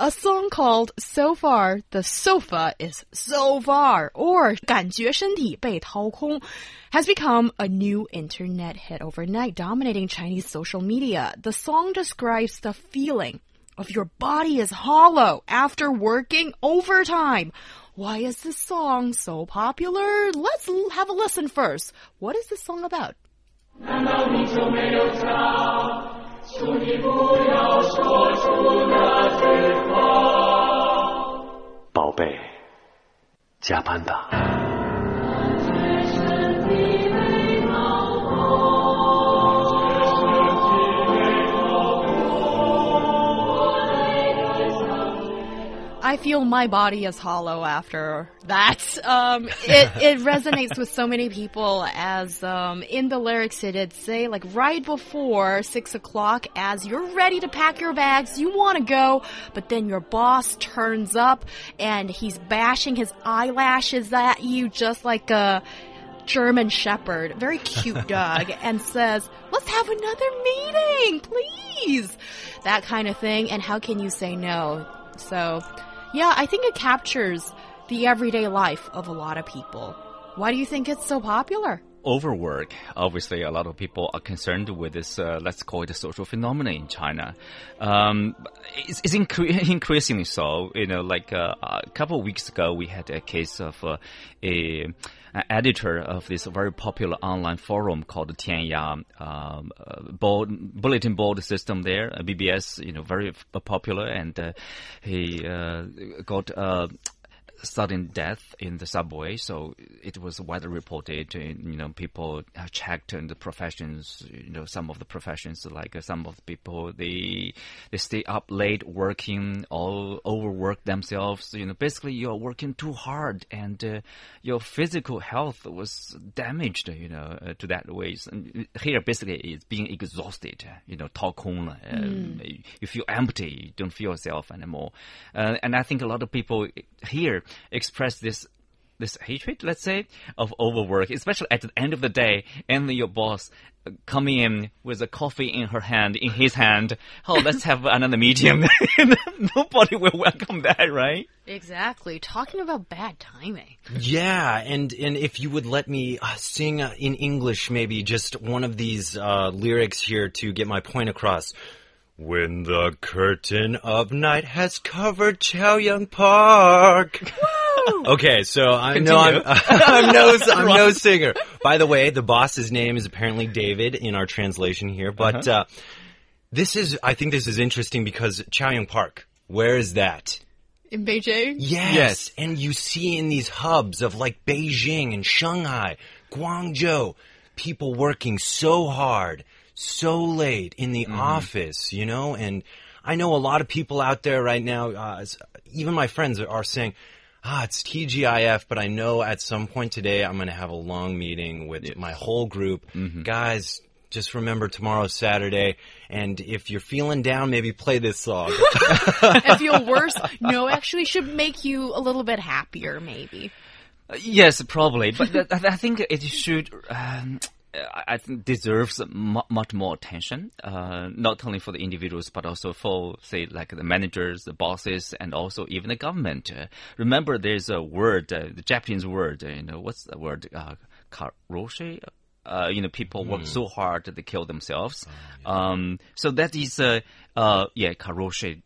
A song called So Far, the sofa is so far, or 感觉身体被掏空 has become a new internet hit overnight, dominating Chinese social media. The song describes the feeling of your body is hollow after working overtime. Why is this song so popular? Let's have a listen first. What is this song about? 求你不要 加班吧。I feel my body is hollow after that. Um, it, it resonates with so many people as, um, in the lyrics it did say, like, right before six o'clock, as you're ready to pack your bags, you want to go, but then your boss turns up and he's bashing his eyelashes at you just like a, German Shepherd, very cute dog, and says, let's have another meeting, please. That kind of thing. And how can you say no? So, yeah, I think it captures the everyday life of a lot of people. Why do you think it's so popular? Overwork. Obviously, a lot of people are concerned with this, uh, let's call it a social phenomenon in China. Um, it's, it's incre increasingly so. You know, like uh, a couple of weeks ago, we had a case of uh, a an editor of this very popular online forum called Tianya um, uh, board, bulletin board system there, BBS, you know, very popular, and uh, he uh, got sudden death in the subway, so it was widely reported. You know, people checked in the professions. You know, some of the professions, like uh, some of the people, they they stay up late working, all overwork themselves. You know, basically you're working too hard, and uh, your physical health was damaged. You know, uh, to that ways. Uh, here, basically, it's being exhausted. You know, talk home. Um, mm. You feel empty. You don't feel yourself anymore. Uh, and I think a lot of people here express this this hatred, let's say, of overwork, especially at the end of the day, and your boss coming in with a coffee in her hand, in his hand. Oh, let's have another meeting. Nobody will welcome that, right? Exactly. Talking about bad timing. Yeah, and and if you would let me uh, sing uh, in English, maybe just one of these uh, lyrics here to get my point across. When the curtain of night has covered Chaoyang Park. okay, so I know I'm, I'm no I'm no singer. By the way, the boss's name is apparently David in our translation here, but uh -huh. uh, this is I think this is interesting because Chaoyang Park. Where is that? In Beijing? Yes. yes. And you see in these hubs of like Beijing and Shanghai, Guangzhou, people working so hard, so late in the mm -hmm. office, you know, and I know a lot of people out there right now, uh, even my friends are saying, ah, it's TGIF, but I know at some point today I'm going to have a long meeting with yes. my whole group. Mm -hmm. Guys, just remember tomorrow's Saturday, and if you're feeling down, maybe play this song. if you're worse, no, actually should make you a little bit happier, maybe. Yes, probably, but I think it should. Um, I think deserves much more attention, uh, not only for the individuals, but also for, say, like the managers, the bosses, and also even the government. Uh, remember, there's a word, uh, the Japanese word, uh, you know, what's the word? Uh, karoshi? Uh, you know, people work mm. so hard that they kill themselves. Oh, yeah. um, so that is, uh, uh, yeah, karoshi.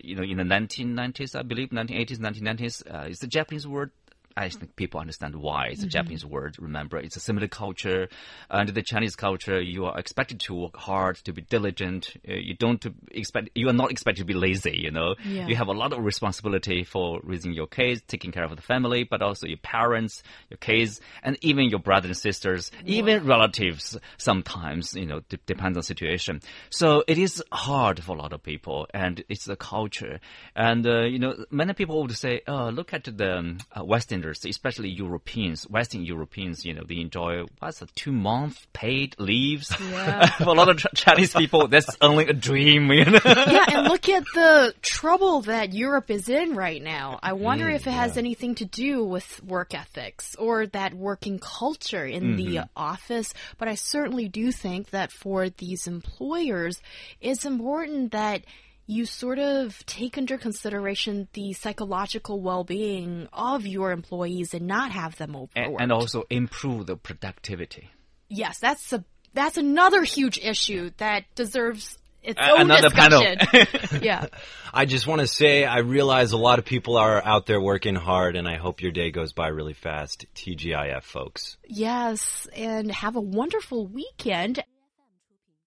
you know, in the 1990s, I believe, 1980s, 1990s, uh, it's the Japanese word I think people understand why it's a mm -hmm. Japanese word. Remember, it's a similar culture. Under the Chinese culture, you are expected to work hard, to be diligent. Uh, you don't expect, you are not expected to be lazy. You know, yeah. you have a lot of responsibility for raising your kids, taking care of the family, but also your parents, your kids, and even your brothers and sisters, even relatives. Sometimes, you know, depends on situation. So it is hard for a lot of people, and it's the culture. And uh, you know, many people would say, "Oh, look at the um, uh, Western Especially Europeans, Western Europeans, you know, they enjoy what's a two month paid leaves. Yeah. For a lot of Chinese people, that's only a dream, you know. yeah, and look at the trouble that Europe is in right now. I wonder Mm, if it has anything to do with work ethics or that working culture in the Mm-hmm. office. But I certainly do think that for these employers, it's important that you sort of take under consideration the psychological well-being of your employees and not have them overworked. and, and also improve the productivity. yes, that's a that's another huge issue that deserves its own another panel. discussion. yeah. I just want to say I realize a lot of people are out there working hard, and I hope your day goes by really fast. TGIF, folks. Yes, and have a wonderful weekend.